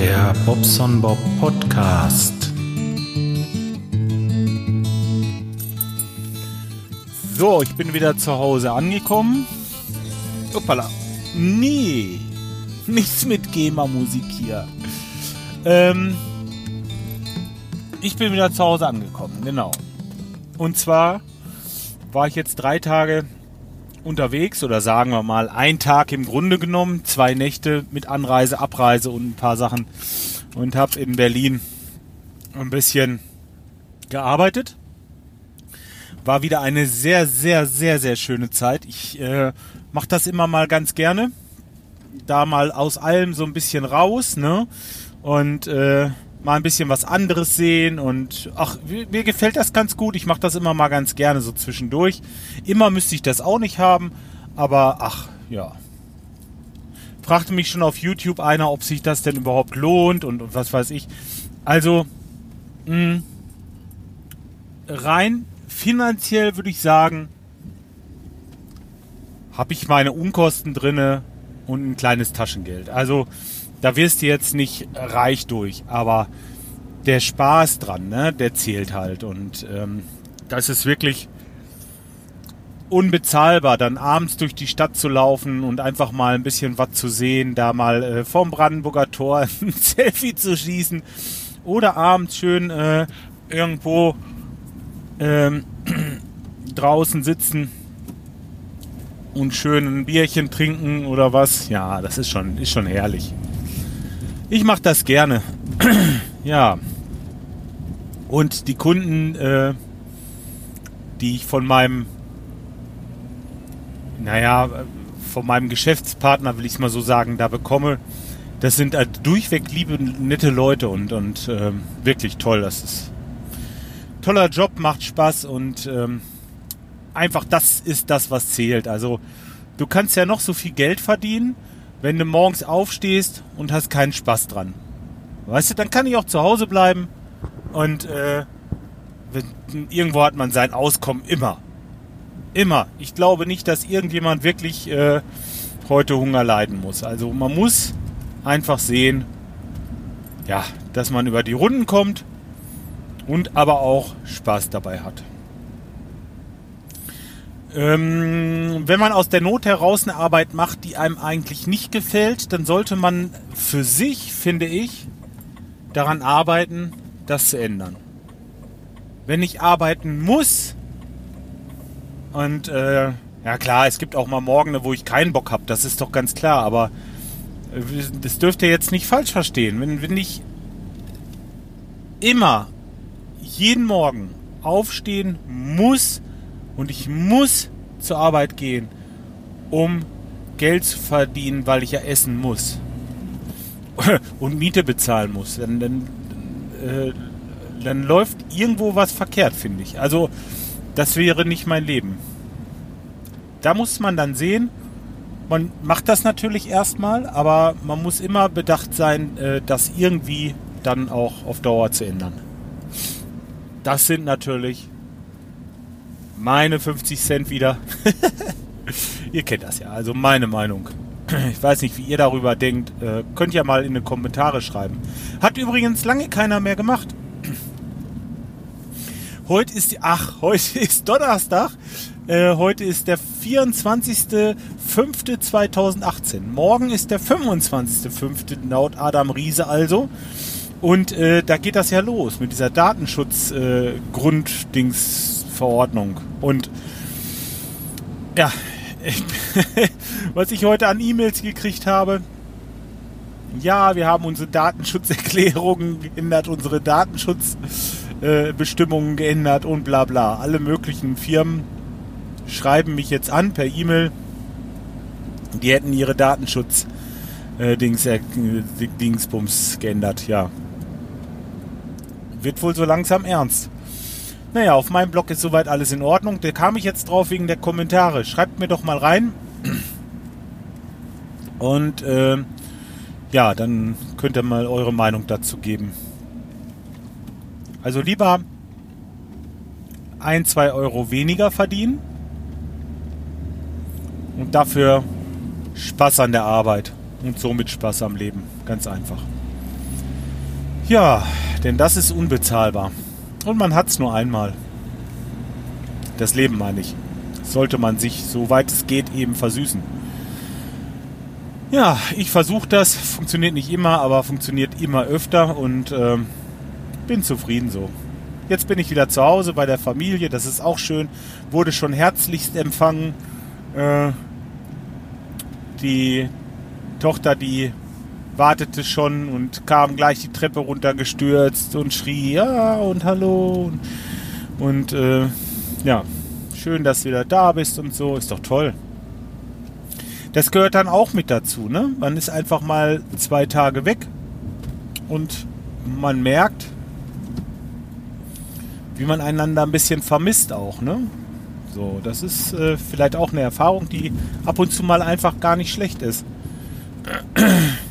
Der Bobson Bob Podcast. So, ich bin wieder zu Hause angekommen. Uppala. Nee, nichts mit GEMA-Musik hier. Ähm, ich bin wieder zu Hause angekommen, genau. Und zwar war ich jetzt drei Tage unterwegs oder sagen wir mal ein Tag im Grunde genommen, zwei Nächte mit Anreise, Abreise und ein paar Sachen und habe in Berlin ein bisschen gearbeitet. War wieder eine sehr, sehr, sehr, sehr schöne Zeit. Ich äh, mache das immer mal ganz gerne. Da mal aus allem so ein bisschen raus, ne? Und äh, mal ein bisschen was anderes sehen und ach, mir gefällt das ganz gut. Ich mache das immer mal ganz gerne so zwischendurch. Immer müsste ich das auch nicht haben, aber ach, ja. Fragte mich schon auf YouTube einer, ob sich das denn überhaupt lohnt und, und was weiß ich. Also, mh, rein finanziell würde ich sagen, habe ich meine Unkosten drinne und ein kleines Taschengeld. Also, da wirst du jetzt nicht reich durch, aber der Spaß dran, ne, der zählt halt. Und ähm, das ist wirklich unbezahlbar, dann abends durch die Stadt zu laufen und einfach mal ein bisschen was zu sehen, da mal äh, vom Brandenburger Tor ein Selfie zu schießen oder abends schön äh, irgendwo ähm, draußen sitzen und schön ein Bierchen trinken oder was. Ja, das ist schon, ist schon herrlich. Ich mache das gerne. ja. Und die Kunden, äh, die ich von meinem, naja, von meinem Geschäftspartner, will ich es mal so sagen, da bekomme, das sind halt durchweg liebe, nette Leute und, und äh, wirklich toll. Das ist toller Job, macht Spaß und ähm, einfach das ist das, was zählt. Also du kannst ja noch so viel Geld verdienen wenn du morgens aufstehst und hast keinen Spaß dran. Weißt du, dann kann ich auch zu Hause bleiben und äh, irgendwo hat man sein Auskommen immer. Immer. Ich glaube nicht, dass irgendjemand wirklich äh, heute Hunger leiden muss. Also man muss einfach sehen, ja, dass man über die Runden kommt und aber auch Spaß dabei hat. Ähm, wenn man aus der Not heraus eine Arbeit macht, die einem eigentlich nicht gefällt, dann sollte man für sich, finde ich, daran arbeiten, das zu ändern. Wenn ich arbeiten muss, und äh, ja klar, es gibt auch mal Morgen, wo ich keinen Bock habe, das ist doch ganz klar, aber äh, das dürft ihr jetzt nicht falsch verstehen. Wenn, wenn ich immer jeden Morgen aufstehen muss, und ich muss zur Arbeit gehen, um Geld zu verdienen, weil ich ja essen muss und Miete bezahlen muss. Dann, dann, äh, dann läuft irgendwo was verkehrt, finde ich. Also das wäre nicht mein Leben. Da muss man dann sehen, man macht das natürlich erstmal, aber man muss immer bedacht sein, äh, das irgendwie dann auch auf Dauer zu ändern. Das sind natürlich meine 50 Cent wieder. ihr kennt das ja, also meine Meinung. Ich weiß nicht, wie ihr darüber denkt. Äh, könnt ihr mal in die Kommentare schreiben. Hat übrigens lange keiner mehr gemacht. Heute ist die, ach, heute ist Donnerstag. Äh, heute ist der 24.05.2018. Morgen ist der 25.05. laut Adam Riese also. Und äh, da geht das ja los mit dieser Datenschutz-Grunddings. Verordnung. Und ja, was ich heute an E-Mails gekriegt habe, ja, wir haben unsere Datenschutzerklärungen geändert, unsere Datenschutzbestimmungen äh, geändert und bla bla. Alle möglichen Firmen schreiben mich jetzt an per E-Mail. Die hätten ihre Datenschutz äh, äh, geändert, ja. Wird wohl so langsam ernst. Naja, auf meinem Blog ist soweit alles in Ordnung. Da kam ich jetzt drauf wegen der Kommentare. Schreibt mir doch mal rein. Und äh, ja, dann könnt ihr mal eure Meinung dazu geben. Also lieber ein, zwei Euro weniger verdienen und dafür Spaß an der Arbeit und somit Spaß am Leben. Ganz einfach. Ja, denn das ist unbezahlbar. Und man hat es nur einmal. Das Leben meine ich. Sollte man sich, soweit es geht, eben versüßen. Ja, ich versuche das. Funktioniert nicht immer, aber funktioniert immer öfter und äh, bin zufrieden so. Jetzt bin ich wieder zu Hause bei der Familie. Das ist auch schön. Wurde schon herzlichst empfangen. Äh, die Tochter, die wartete schon und kam gleich die Treppe runtergestürzt und schrie, ja und hallo. Und, und äh, ja, schön, dass du wieder da bist und so. Ist doch toll. Das gehört dann auch mit dazu, ne? Man ist einfach mal zwei Tage weg und man merkt, wie man einander ein bisschen vermisst auch, ne? So, das ist äh, vielleicht auch eine Erfahrung, die ab und zu mal einfach gar nicht schlecht ist.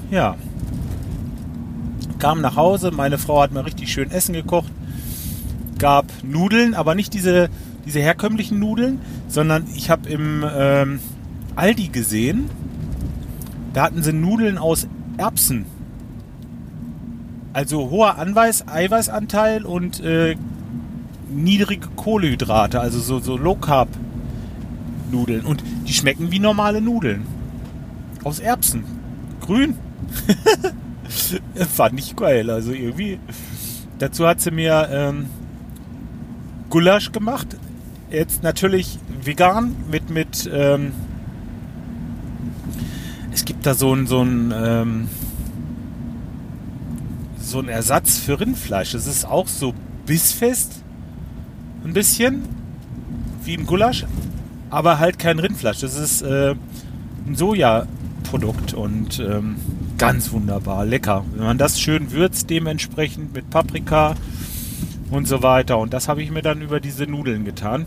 Ja. Kam nach Hause, meine Frau hat mir richtig schön Essen gekocht, gab Nudeln, aber nicht diese, diese herkömmlichen Nudeln, sondern ich habe im ähm, Aldi gesehen, da hatten sie Nudeln aus Erbsen. Also hoher Anweis, Eiweißanteil und äh, niedrige Kohlehydrate, also so, so Low Carb Nudeln. Und die schmecken wie normale Nudeln. Aus Erbsen. Grün. Fand ich geil. Also irgendwie. Dazu hat sie mir ähm, Gulasch gemacht. Jetzt natürlich vegan mit, mit ähm, es gibt da so ein, so ein, ähm, so ein Ersatz für Rindfleisch. Das ist auch so bissfest ein bisschen wie im Gulasch, aber halt kein Rindfleisch. Das ist äh, ein Sojaprodukt und ähm, ganz wunderbar, lecker. Wenn man das schön würzt, dementsprechend mit Paprika und so weiter. Und das habe ich mir dann über diese Nudeln getan.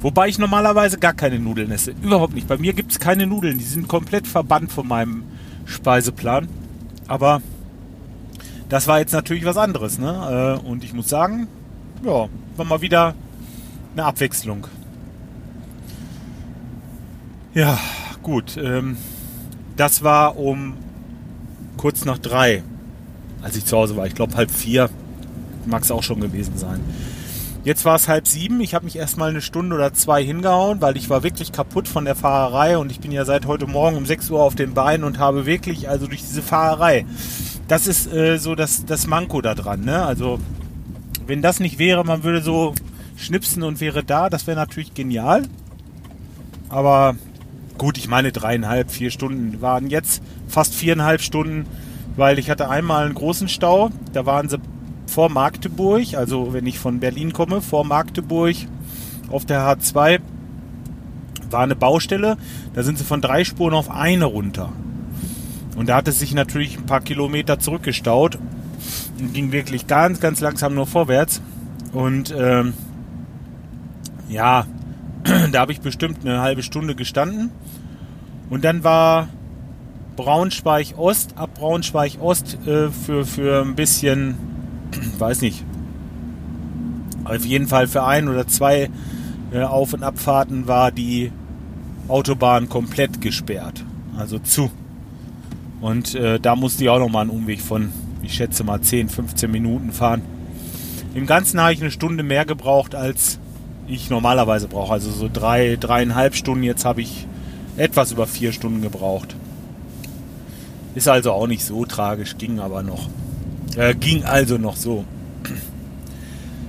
Wobei ich normalerweise gar keine Nudeln esse. Überhaupt nicht. Bei mir gibt es keine Nudeln. Die sind komplett verbannt von meinem Speiseplan. Aber das war jetzt natürlich was anderes. Ne? Äh, und ich muss sagen, ja, war mal wieder eine Abwechslung. Ja, gut. Ähm, das war um kurz nach drei, als ich zu Hause war. Ich glaube halb vier. Mag es auch schon gewesen sein. Jetzt war es halb sieben. Ich habe mich erstmal eine Stunde oder zwei hingehauen, weil ich war wirklich kaputt von der Fahrerei und ich bin ja seit heute Morgen um 6 Uhr auf den Beinen und habe wirklich, also durch diese Fahrerei, das ist äh, so das, das Manko da dran. Ne? Also wenn das nicht wäre, man würde so schnipsen und wäre da, das wäre natürlich genial. Aber gut, ich meine dreieinhalb, vier Stunden waren jetzt fast viereinhalb Stunden, weil ich hatte einmal einen großen Stau. Da waren sie vor Magdeburg, also wenn ich von Berlin komme, vor Magdeburg auf der H2 war eine Baustelle. Da sind sie von drei Spuren auf eine runter. Und da hat es sich natürlich ein paar Kilometer zurückgestaut und ging wirklich ganz, ganz langsam nur vorwärts. Und ähm, ja, da habe ich bestimmt eine halbe Stunde gestanden. Und dann war Braunschweig Ost, ab Braunschweig Ost äh, für, für ein bisschen, weiß nicht, auf jeden Fall für ein oder zwei äh, Auf- und Abfahrten war die Autobahn komplett gesperrt. Also zu. Und äh, da musste ich auch nochmal einen Umweg von ich schätze mal 10, 15 Minuten fahren. Im Ganzen habe ich eine Stunde mehr gebraucht, als ich normalerweise brauche. Also so drei, dreieinhalb Stunden. Jetzt habe ich etwas über vier Stunden gebraucht. Ist also auch nicht so tragisch, ging aber noch. Äh, ging also noch so.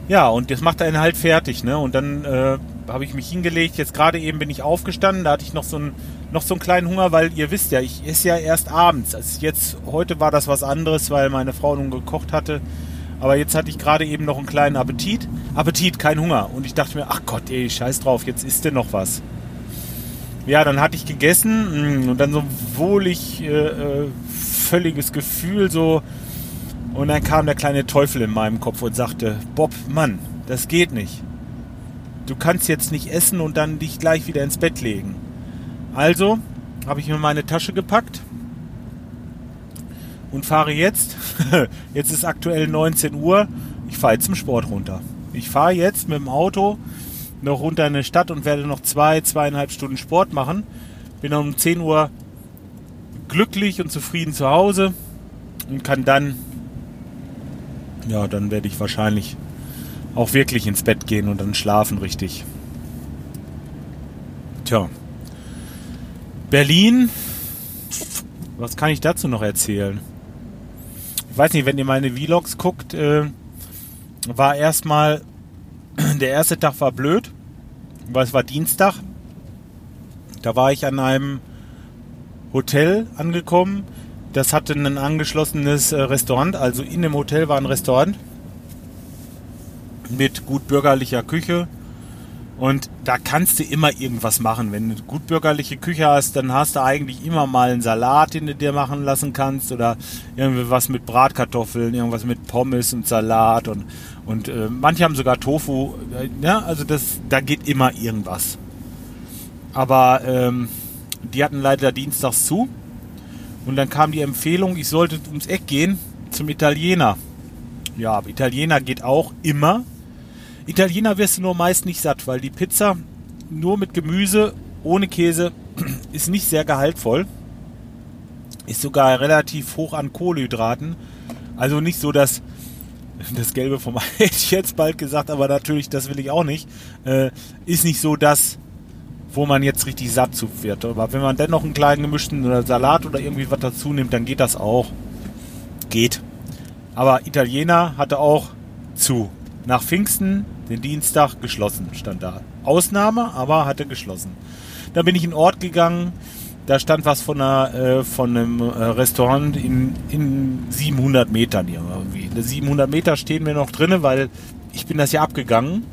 Ja, und das macht einen halt fertig, ne? Und dann äh, habe ich mich hingelegt. Jetzt gerade eben bin ich aufgestanden. Da hatte ich noch so, ein, noch so einen kleinen Hunger, weil ihr wisst ja, ich esse ja erst abends. Also jetzt, heute war das was anderes, weil meine Frau nun gekocht hatte. Aber jetzt hatte ich gerade eben noch einen kleinen Appetit. Appetit, kein Hunger. Und ich dachte mir, ach Gott, ey, scheiß drauf, jetzt isst du noch was. Ja, dann hatte ich gegessen mm, und dann so wohlig, äh, äh, völliges Gefühl so. Und dann kam der kleine Teufel in meinem Kopf und sagte, Bob, Mann, das geht nicht du kannst jetzt nicht essen und dann dich gleich wieder ins Bett legen. Also habe ich mir meine Tasche gepackt und fahre jetzt. jetzt ist aktuell 19 Uhr. Ich fahre jetzt zum Sport runter. Ich fahre jetzt mit dem Auto noch runter in eine Stadt und werde noch zwei, zweieinhalb Stunden Sport machen. Bin um 10 Uhr glücklich und zufrieden zu Hause und kann dann ja, dann werde ich wahrscheinlich auch wirklich ins Bett gehen und dann schlafen richtig. Tja. Berlin. Was kann ich dazu noch erzählen? Ich weiß nicht, wenn ihr meine Vlogs guckt, äh, war erstmal, der erste Tag war blöd, weil es war Dienstag. Da war ich an einem Hotel angekommen. Das hatte ein angeschlossenes äh, Restaurant, also in dem Hotel war ein Restaurant mit gut bürgerlicher Küche. Und da kannst du immer irgendwas machen. Wenn du gut bürgerliche Küche hast, dann hast du eigentlich immer mal einen Salat, den du dir machen lassen kannst. Oder irgendwie was mit Bratkartoffeln, irgendwas mit Pommes und Salat. Und, und äh, manche haben sogar Tofu. Ja, also das, da geht immer irgendwas. Aber ähm, die hatten leider dienstags zu. Und dann kam die Empfehlung, ich sollte ums Eck gehen zum Italiener. Ja, Italiener geht auch immer. Italiener wirst du nur meist nicht satt, weil die Pizza nur mit Gemüse, ohne Käse, ist nicht sehr gehaltvoll. Ist sogar relativ hoch an Kohlenhydraten. Also nicht so, dass das Gelbe vom Ei hätte ich jetzt bald gesagt, aber natürlich, das will ich auch nicht. Äh, ist nicht so das, wo man jetzt richtig satt zu wird. Aber wenn man dennoch einen kleinen gemischten Salat oder irgendwie was dazu nimmt, dann geht das auch. Geht. Aber Italiener hatte auch zu. Nach Pfingsten, den Dienstag, geschlossen, stand da. Ausnahme, aber hatte geschlossen. Da bin ich in den Ort gegangen, da stand was von, einer, äh, von einem äh, Restaurant in, in 700 Metern irgendwie. Die 700 Meter stehen mir noch drinne, weil ich bin das ja abgegangen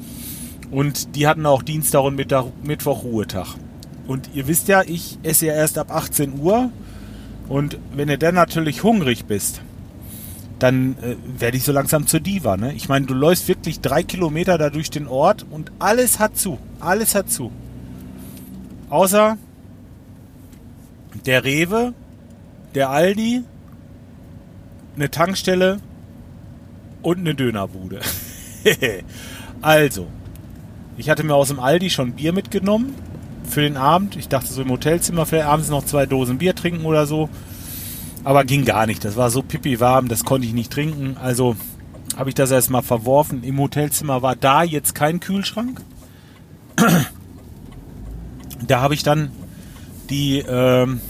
und die hatten auch Dienstag und Mittag, Mittwoch Ruhetag. Und ihr wisst ja, ich esse ja erst ab 18 Uhr und wenn du dann natürlich hungrig bist, dann äh, werde ich so langsam zur Diva. Ne? Ich meine, du läufst wirklich drei Kilometer da durch den Ort und alles hat zu. Alles hat zu. Außer der Rewe, der Aldi, eine Tankstelle und eine Dönerbude. also, ich hatte mir aus dem Aldi schon Bier mitgenommen für den Abend. Ich dachte so im Hotelzimmer vielleicht abends noch zwei Dosen Bier trinken oder so. Aber ging gar nicht. Das war so pipi warm, das konnte ich nicht trinken. Also habe ich das erstmal verworfen. Im Hotelzimmer war da jetzt kein Kühlschrank. Da habe ich dann die. Ähm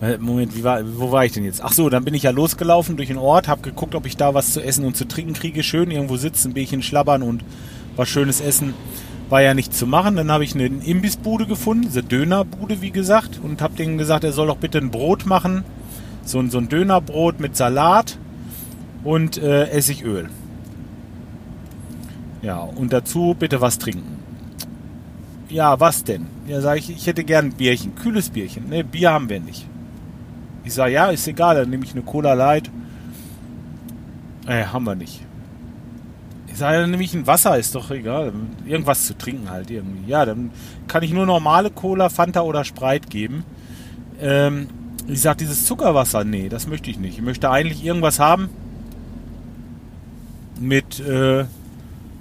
äh, Moment, war, wo war ich denn jetzt? Ach so, dann bin ich ja losgelaufen durch den Ort, habe geguckt, ob ich da was zu essen und zu trinken kriege. Schön irgendwo sitzen, ein bisschen schlabbern und was Schönes essen war ja nicht zu machen. Dann habe ich eine Imbissbude gefunden, diese Dönerbude, wie gesagt, und habe denen gesagt, er soll doch bitte ein Brot machen. So, ein, so ein Dönerbrot mit Salat und äh, Essigöl. Ja, und dazu bitte was trinken. Ja, was denn? Ja, sage ich, ich hätte gern ein Bierchen, kühles Bierchen. Ne, Bier haben wir nicht. Ich sage, ja, ist egal, dann nehme ich eine Cola Light. Äh, haben wir nicht. Ich sage, dann nehme ich ein Wasser, ist doch egal. Irgendwas zu trinken halt irgendwie. Ja, dann kann ich nur normale Cola, Fanta oder Sprite geben. Ähm, ich sage, dieses Zuckerwasser, nee, das möchte ich nicht. Ich möchte eigentlich irgendwas haben mit, äh,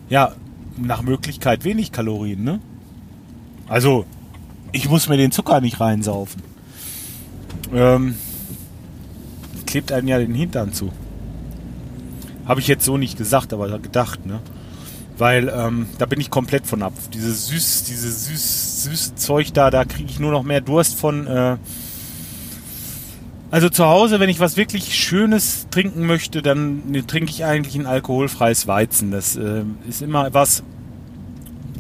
ja, nach Möglichkeit wenig Kalorien, ne? Also, ich muss mir den Zucker nicht reinsaufen. Ähm, klebt einem ja den Hintern zu. Habe ich jetzt so nicht gesagt, aber gedacht, ne? Weil ähm, da bin ich komplett von ab. Dieses süß, dieses süß, süße Zeug da, da kriege ich nur noch mehr Durst von. Äh also zu Hause, wenn ich was wirklich Schönes trinken möchte, dann ne, trinke ich eigentlich ein alkoholfreies Weizen. Das äh, ist immer was,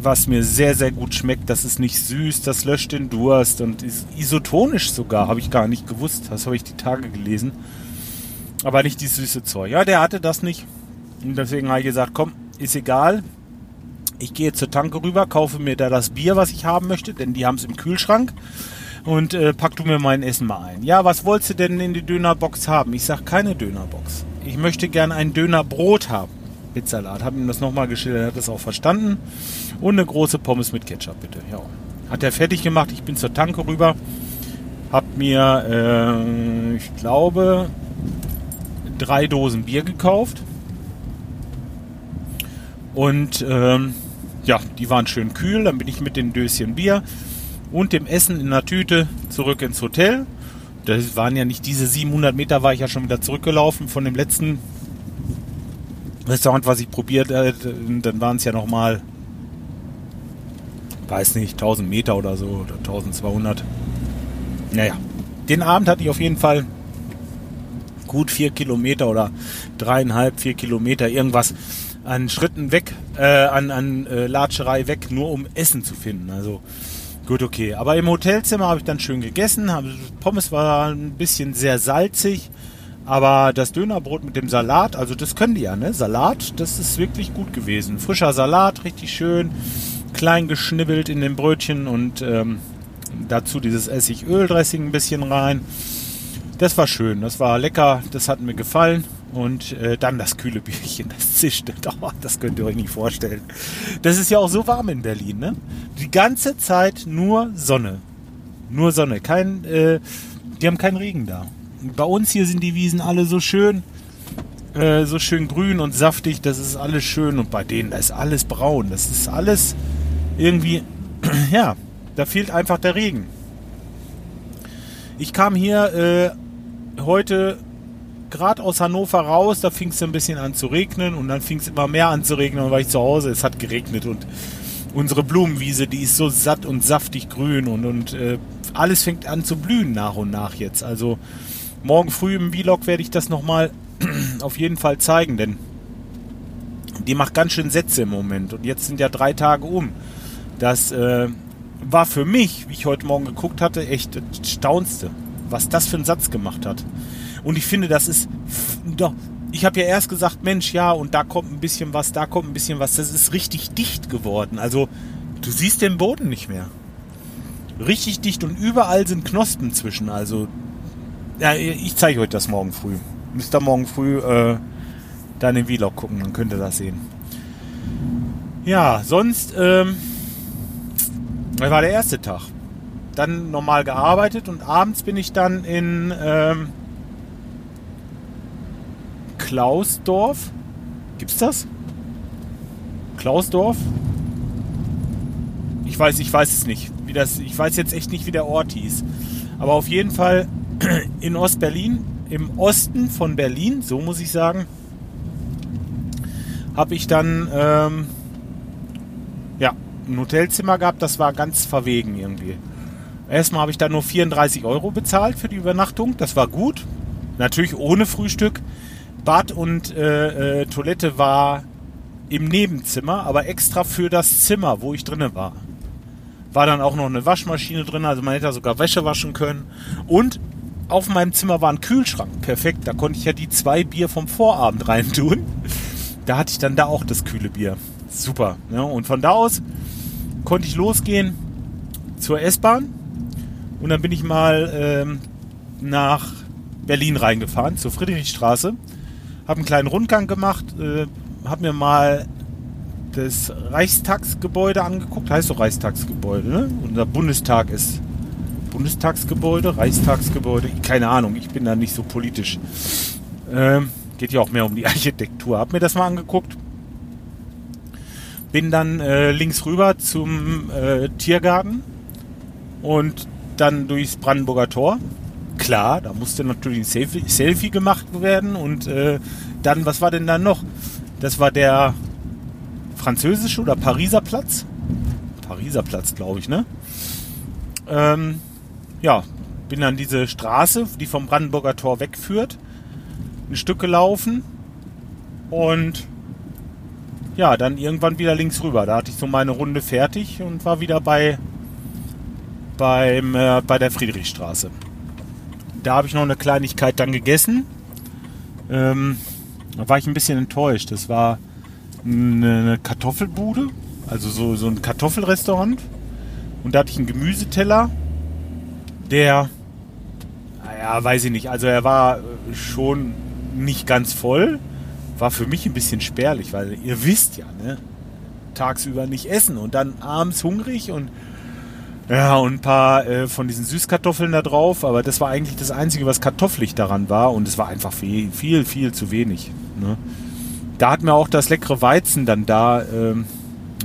was mir sehr, sehr gut schmeckt. Das ist nicht süß, das löscht den Durst und ist isotonisch sogar, habe ich gar nicht gewusst. Das habe ich die Tage gelesen. Aber nicht die süße Zeug. Ja, der hatte das nicht. Und deswegen habe ich gesagt, komm, ist egal. Ich gehe zur Tanke rüber, kaufe mir da das Bier, was ich haben möchte, denn die haben es im Kühlschrank. Und äh, pack du mir mein Essen mal ein. Ja, was wolltest du denn in die Dönerbox haben? Ich sag keine Dönerbox. Ich möchte gerne ein Dönerbrot haben. Mit Salat. Hab ihm das nochmal geschildert, hat das auch verstanden. Und eine große Pommes mit Ketchup, bitte. Ja. Hat er fertig gemacht. Ich bin zur Tanke rüber. Hab mir, äh, ich glaube, drei Dosen Bier gekauft. Und ähm, ja, die waren schön kühl. Dann bin ich mit den Döschen Bier und dem Essen in der Tüte zurück ins Hotel. Das waren ja nicht diese 700 Meter, war ich ja schon wieder zurückgelaufen von dem letzten Restaurant, was ich probiert, äh, dann waren es ja nochmal, weiß nicht, 1000 Meter oder so, oder 1200. Naja, den Abend hatte ich auf jeden Fall gut vier Kilometer oder dreieinhalb, vier Kilometer, irgendwas an Schritten weg, äh, an, an äh, Latscherei weg, nur um Essen zu finden. Also gut, okay. Aber im Hotelzimmer habe ich dann schön gegessen. Pommes war ein bisschen sehr salzig. Aber das Dönerbrot mit dem Salat, also das können die ja, ne? Salat, das ist wirklich gut gewesen. Frischer Salat, richtig schön, klein geschnibbelt in den Brötchen und ähm, dazu dieses Essigöldressing ein bisschen rein. Das war schön, das war lecker, das hat mir gefallen. Und äh, dann das kühle Bierchen, das zischte. Oh, das könnt ihr euch nicht vorstellen. Das ist ja auch so warm in Berlin, ne? Die ganze Zeit nur Sonne. Nur Sonne. Kein, äh, die haben keinen Regen da. Bei uns hier sind die Wiesen alle so schön, äh, so schön grün und saftig. Das ist alles schön. Und bei denen, da ist alles braun. Das ist alles irgendwie, ja, da fehlt einfach der Regen. Ich kam hier äh, heute gerade aus Hannover raus, da fing es ein bisschen an zu regnen und dann fing es immer mehr an zu regnen und war ich zu Hause, es hat geregnet und unsere Blumenwiese, die ist so satt und saftig grün und, und äh, alles fängt an zu blühen nach und nach jetzt. Also morgen früh im Vlog werde ich das nochmal auf jeden Fall zeigen, denn die macht ganz schön Sätze im Moment und jetzt sind ja drei Tage um. Das äh, war für mich, wie ich heute Morgen geguckt hatte, echt das Staunste, was das für einen Satz gemacht hat. Und ich finde, das ist doch. Ich habe ja erst gesagt, Mensch, ja, und da kommt ein bisschen was, da kommt ein bisschen was. Das ist richtig dicht geworden. Also, du siehst den Boden nicht mehr. Richtig dicht und überall sind Knospen zwischen. Also, ja, ich zeige euch das morgen früh. Müsst ihr morgen früh äh, da in den Vlog gucken, dann könnt ihr das sehen. Ja, sonst, ähm, war der erste Tag. Dann normal gearbeitet und abends bin ich dann in, ähm, Klausdorf. Gibt's das? Klausdorf? Ich weiß, ich weiß es nicht. Wie das, ich weiß jetzt echt nicht, wie der Ort hieß. Aber auf jeden Fall in Ostberlin, im Osten von Berlin, so muss ich sagen, habe ich dann ähm, ja, ein Hotelzimmer gehabt. Das war ganz verwegen irgendwie. Erstmal habe ich da nur 34 Euro bezahlt für die Übernachtung. Das war gut. Natürlich ohne Frühstück. Bad und äh, äh, Toilette war im Nebenzimmer, aber extra für das Zimmer, wo ich drinnen war. War dann auch noch eine Waschmaschine drin, also man hätte sogar Wäsche waschen können. Und auf meinem Zimmer war ein Kühlschrank. Perfekt, da konnte ich ja die zwei Bier vom Vorabend reintun. Da hatte ich dann da auch das kühle Bier. Super. Ja, und von da aus konnte ich losgehen zur S-Bahn. Und dann bin ich mal ähm, nach Berlin reingefahren, zur Friedrichstraße habe einen kleinen Rundgang gemacht, äh, habe mir mal das Reichstagsgebäude angeguckt. Heißt doch Reichstagsgebäude, ne? Unser Bundestag ist Bundestagsgebäude, Reichstagsgebäude. Keine Ahnung, ich bin da nicht so politisch. Ähm, geht ja auch mehr um die Architektur. Hab mir das mal angeguckt. Bin dann äh, links rüber zum äh, Tiergarten und dann durchs Brandenburger Tor klar, da musste natürlich ein Selfie, Selfie gemacht werden und äh, dann, was war denn da noch? Das war der französische oder Pariser Platz? Pariser Platz, glaube ich, ne? Ähm, ja, bin dann diese Straße, die vom Brandenburger Tor wegführt, ein Stück gelaufen und ja, dann irgendwann wieder links rüber. Da hatte ich so meine Runde fertig und war wieder bei beim, äh, bei der Friedrichstraße da habe ich noch eine Kleinigkeit dann gegessen. Ähm, da war ich ein bisschen enttäuscht. Das war eine Kartoffelbude, also so, so ein Kartoffelrestaurant. Und da hatte ich einen Gemüseteller, der, naja, weiß ich nicht, also er war schon nicht ganz voll. War für mich ein bisschen spärlich, weil ihr wisst ja, ne? Tagsüber nicht essen und dann abends hungrig und ja, und ein paar äh, von diesen Süßkartoffeln da drauf, aber das war eigentlich das Einzige, was kartoffelig daran war und es war einfach viel, viel, viel zu wenig. Ne? Da hat mir auch das leckere Weizen dann da ähm,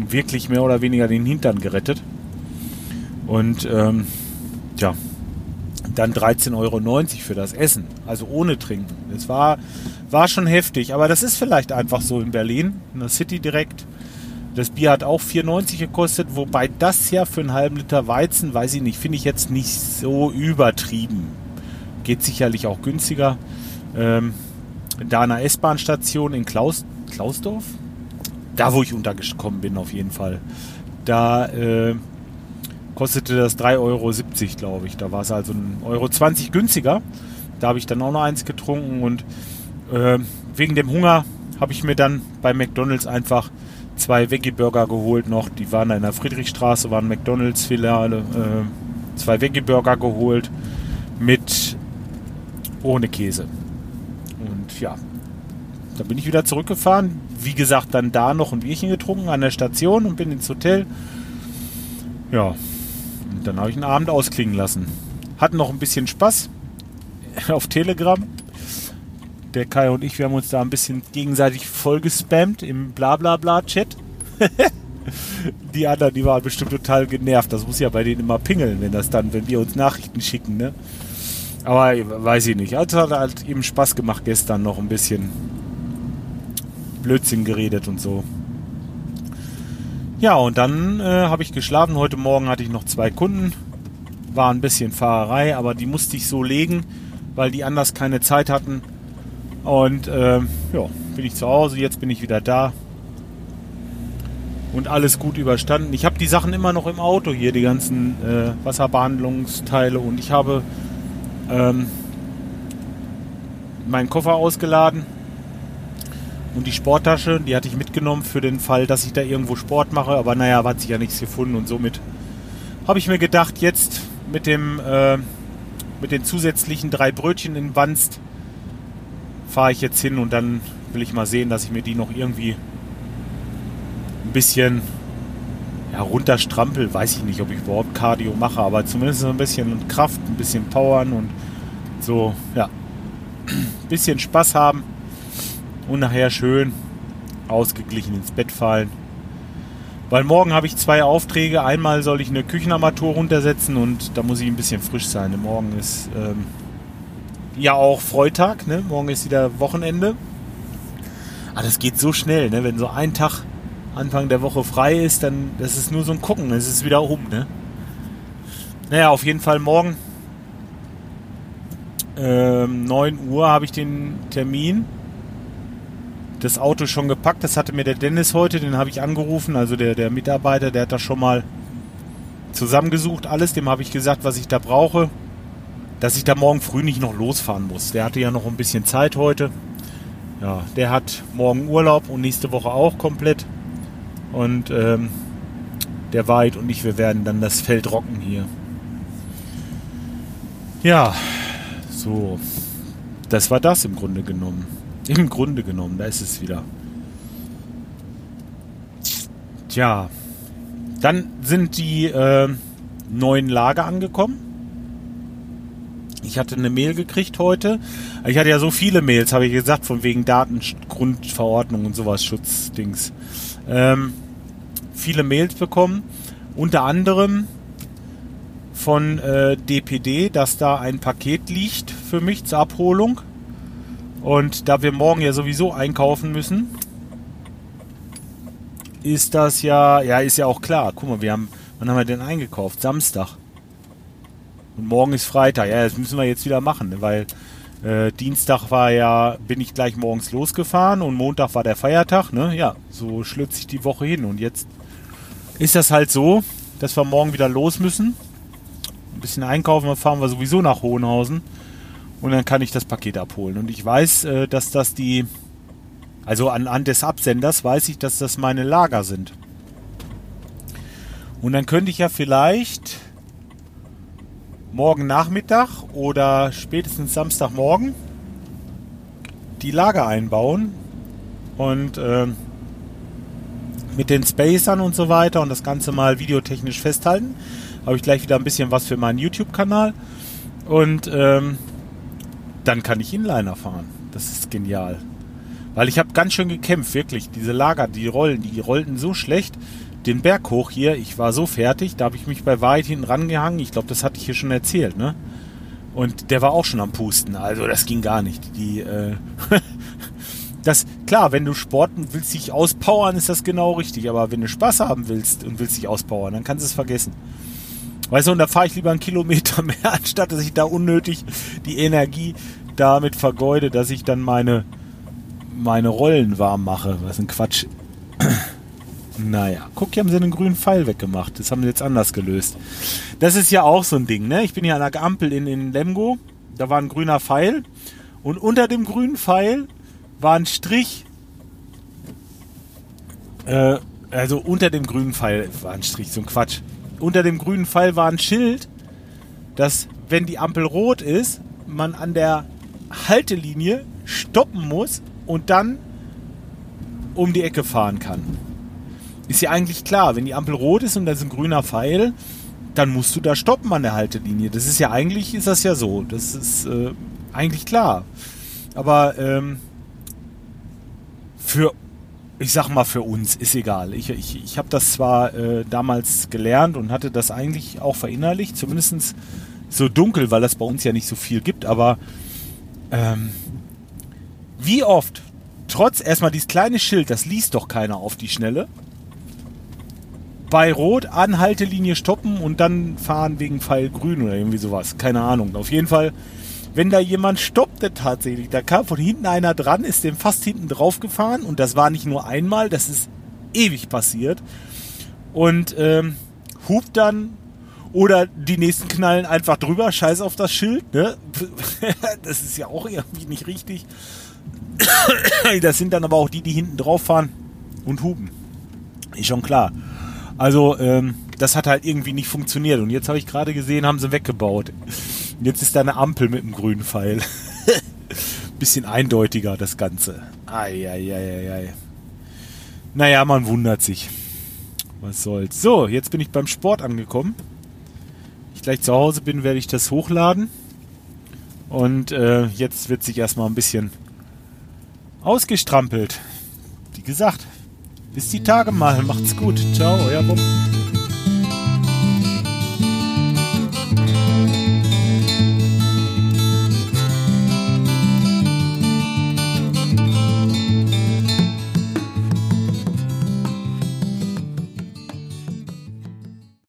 wirklich mehr oder weniger den Hintern gerettet. Und ähm, ja, dann 13,90 Euro für das Essen, also ohne Trinken. Das war, war schon heftig, aber das ist vielleicht einfach so in Berlin, in der City direkt. Das Bier hat auch 4,90 gekostet, wobei das ja für einen halben Liter Weizen, weiß ich nicht, finde ich jetzt nicht so übertrieben. Geht sicherlich auch günstiger. Ähm, da an der S-Bahn-Station in Klaus, Klausdorf, da wo ich untergekommen bin auf jeden Fall, da äh, kostete das 3,70 Euro, glaube ich. Da war es also 1,20 Euro 20 günstiger. Da habe ich dann auch noch eins getrunken und äh, wegen dem Hunger habe ich mir dann bei McDonalds einfach zwei Veggie-Burger geholt noch. Die waren in der Friedrichstraße, waren McDonalds-Filiale. Äh, zwei Veggie-Burger geholt mit ohne Käse. Und ja, da bin ich wieder zurückgefahren. Wie gesagt, dann da noch ein Bierchen getrunken an der Station und bin ins Hotel. Ja, und dann habe ich einen Abend ausklingen lassen. Hatten noch ein bisschen Spaß auf Telegram. Der Kai und ich, wir haben uns da ein bisschen gegenseitig vollgespammt im Blablabla-Chat. die anderen, die waren bestimmt total genervt. Das muss ja bei denen immer pingeln, wenn das dann, wenn wir uns Nachrichten schicken, ne? Aber weiß ich nicht. Also hat halt eben Spaß gemacht gestern noch ein bisschen Blödsinn geredet und so. Ja, und dann äh, habe ich geschlafen. Heute Morgen hatte ich noch zwei Kunden. War ein bisschen Fahrerei, aber die musste ich so legen, weil die anders keine Zeit hatten. Und äh, ja, bin ich zu Hause. Jetzt bin ich wieder da. Und alles gut überstanden. Ich habe die Sachen immer noch im Auto hier, die ganzen äh, Wasserbehandlungsteile. Und ich habe ähm, meinen Koffer ausgeladen und die Sporttasche, die hatte ich mitgenommen für den Fall, dass ich da irgendwo Sport mache. Aber naja, hat sich ja nichts gefunden und somit habe ich mir gedacht, jetzt mit dem äh, mit den zusätzlichen drei Brötchen in Wanst fahre ich jetzt hin und dann will ich mal sehen, dass ich mir die noch irgendwie ein bisschen ja, runterstrampel. Weiß ich nicht, ob ich überhaupt Cardio mache, aber zumindest ein bisschen Kraft, ein bisschen Powern und so, ja, ein bisschen Spaß haben und nachher schön ausgeglichen ins Bett fallen. Weil morgen habe ich zwei Aufträge. Einmal soll ich eine Küchenarmatur runtersetzen und da muss ich ein bisschen frisch sein. Morgen ist ähm, ja auch Freitag, ne? Morgen ist wieder Wochenende. Aber das geht so schnell, ne? Wenn so ein Tag Anfang der Woche frei ist, dann das ist nur so ein Gucken, es ist wieder um, ne? Naja, auf jeden Fall morgen ähm, 9 Uhr habe ich den Termin das Auto schon gepackt. Das hatte mir der Dennis heute, den habe ich angerufen, also der, der Mitarbeiter, der hat das schon mal zusammengesucht, alles. Dem habe ich gesagt, was ich da brauche, dass ich da morgen früh nicht noch losfahren muss. Der hatte ja noch ein bisschen Zeit heute. Ja, der hat morgen Urlaub und nächste Woche auch komplett. Und ähm, der Weit und ich, wir werden dann das Feld rocken hier. Ja, so. Das war das im Grunde genommen. Im Grunde genommen, da ist es wieder. Tja, dann sind die äh, neuen Lager angekommen. Ich hatte eine Mail gekriegt heute. Ich hatte ja so viele Mails, habe ich gesagt, von wegen Datengrundverordnung und sowas, Schutzdings. Ähm, viele Mails bekommen. Unter anderem von äh, DPD, dass da ein Paket liegt für mich zur Abholung. Und da wir morgen ja sowieso einkaufen müssen, ist das ja, ja, ist ja auch klar. Guck mal, wir haben, wann haben wir denn eingekauft? Samstag. Und morgen ist Freitag. Ja, das müssen wir jetzt wieder machen, weil äh, Dienstag war ja, bin ich gleich morgens losgefahren und Montag war der Feiertag, ne? Ja, so schlüpft sich die Woche hin. Und jetzt ist das halt so, dass wir morgen wieder los müssen. Ein bisschen einkaufen, dann fahren wir sowieso nach Hohenhausen und dann kann ich das Paket abholen. Und ich weiß, äh, dass das die, also anhand des Absenders weiß ich, dass das meine Lager sind. Und dann könnte ich ja vielleicht morgen Nachmittag oder spätestens Samstagmorgen die Lager einbauen und äh, mit den Spacern und so weiter und das Ganze mal videotechnisch festhalten. Habe ich gleich wieder ein bisschen was für meinen YouTube-Kanal. Und ähm, dann kann ich Inliner fahren. Das ist genial. Weil ich habe ganz schön gekämpft, wirklich. Diese Lager, die rollen, die rollten so schlecht. Den Berg hoch hier, ich war so fertig, da habe ich mich bei weit hinten rangehangen. Ich glaube, das hatte ich hier schon erzählt, ne? Und der war auch schon am Pusten. Also das ging gar nicht. Die, äh, das, klar, wenn du sporten willst, dich auspowern, ist das genau richtig. Aber wenn du Spaß haben willst und willst dich auspowern, dann kannst du es vergessen. Weißt du, und da fahre ich lieber einen Kilometer mehr, anstatt dass ich da unnötig die Energie damit vergeude, dass ich dann meine, meine Rollen warm mache. Was ein Quatsch. Naja, guck, hier haben sie einen grünen Pfeil weggemacht. Das haben sie jetzt anders gelöst. Das ist ja auch so ein Ding, ne? Ich bin hier an der Ampel in, in Lemgo. Da war ein grüner Pfeil. Und unter dem grünen Pfeil war ein Strich. Äh, also unter dem grünen Pfeil war ein Strich, so ein Quatsch. Unter dem grünen Pfeil war ein Schild, dass, wenn die Ampel rot ist, man an der Haltelinie stoppen muss und dann um die Ecke fahren kann. Ist ja eigentlich klar, wenn die Ampel rot ist und da ist ein grüner Pfeil, dann musst du da stoppen an der Haltelinie. Das ist ja eigentlich, ist das ja so. Das ist äh, eigentlich klar. Aber ähm, für, ich sag mal, für uns ist egal. Ich, ich, ich habe das zwar äh, damals gelernt und hatte das eigentlich auch verinnerlicht, zumindest so dunkel, weil das bei uns ja nicht so viel gibt, aber ähm, wie oft, trotz erstmal dieses kleine Schild, das liest doch keiner auf die Schnelle, bei Rot Anhaltelinie stoppen und dann fahren wegen Pfeil grün oder irgendwie sowas. Keine Ahnung. Auf jeden Fall, wenn da jemand stoppte tatsächlich, da kam von hinten einer dran, ist dem fast hinten drauf gefahren und das war nicht nur einmal, das ist ewig passiert. Und ähm, hupt dann oder die nächsten knallen einfach drüber, scheiß auf das Schild, ne? das ist ja auch irgendwie nicht richtig. das sind dann aber auch die, die hinten drauf fahren und hupen. Ist schon klar. Also, ähm, das hat halt irgendwie nicht funktioniert. Und jetzt habe ich gerade gesehen, haben sie weggebaut. Jetzt ist da eine Ampel mit einem grünen Pfeil. Bisschen eindeutiger, das Ganze. Eieieiei. Naja, man wundert sich. Was soll's. So, jetzt bin ich beim Sport angekommen. Wenn ich gleich zu Hause bin, werde ich das hochladen. Und äh, jetzt wird sich erstmal ein bisschen ausgestrampelt. Wie gesagt, bis die Tage mal. Macht's gut. Ciao, euer Bumm.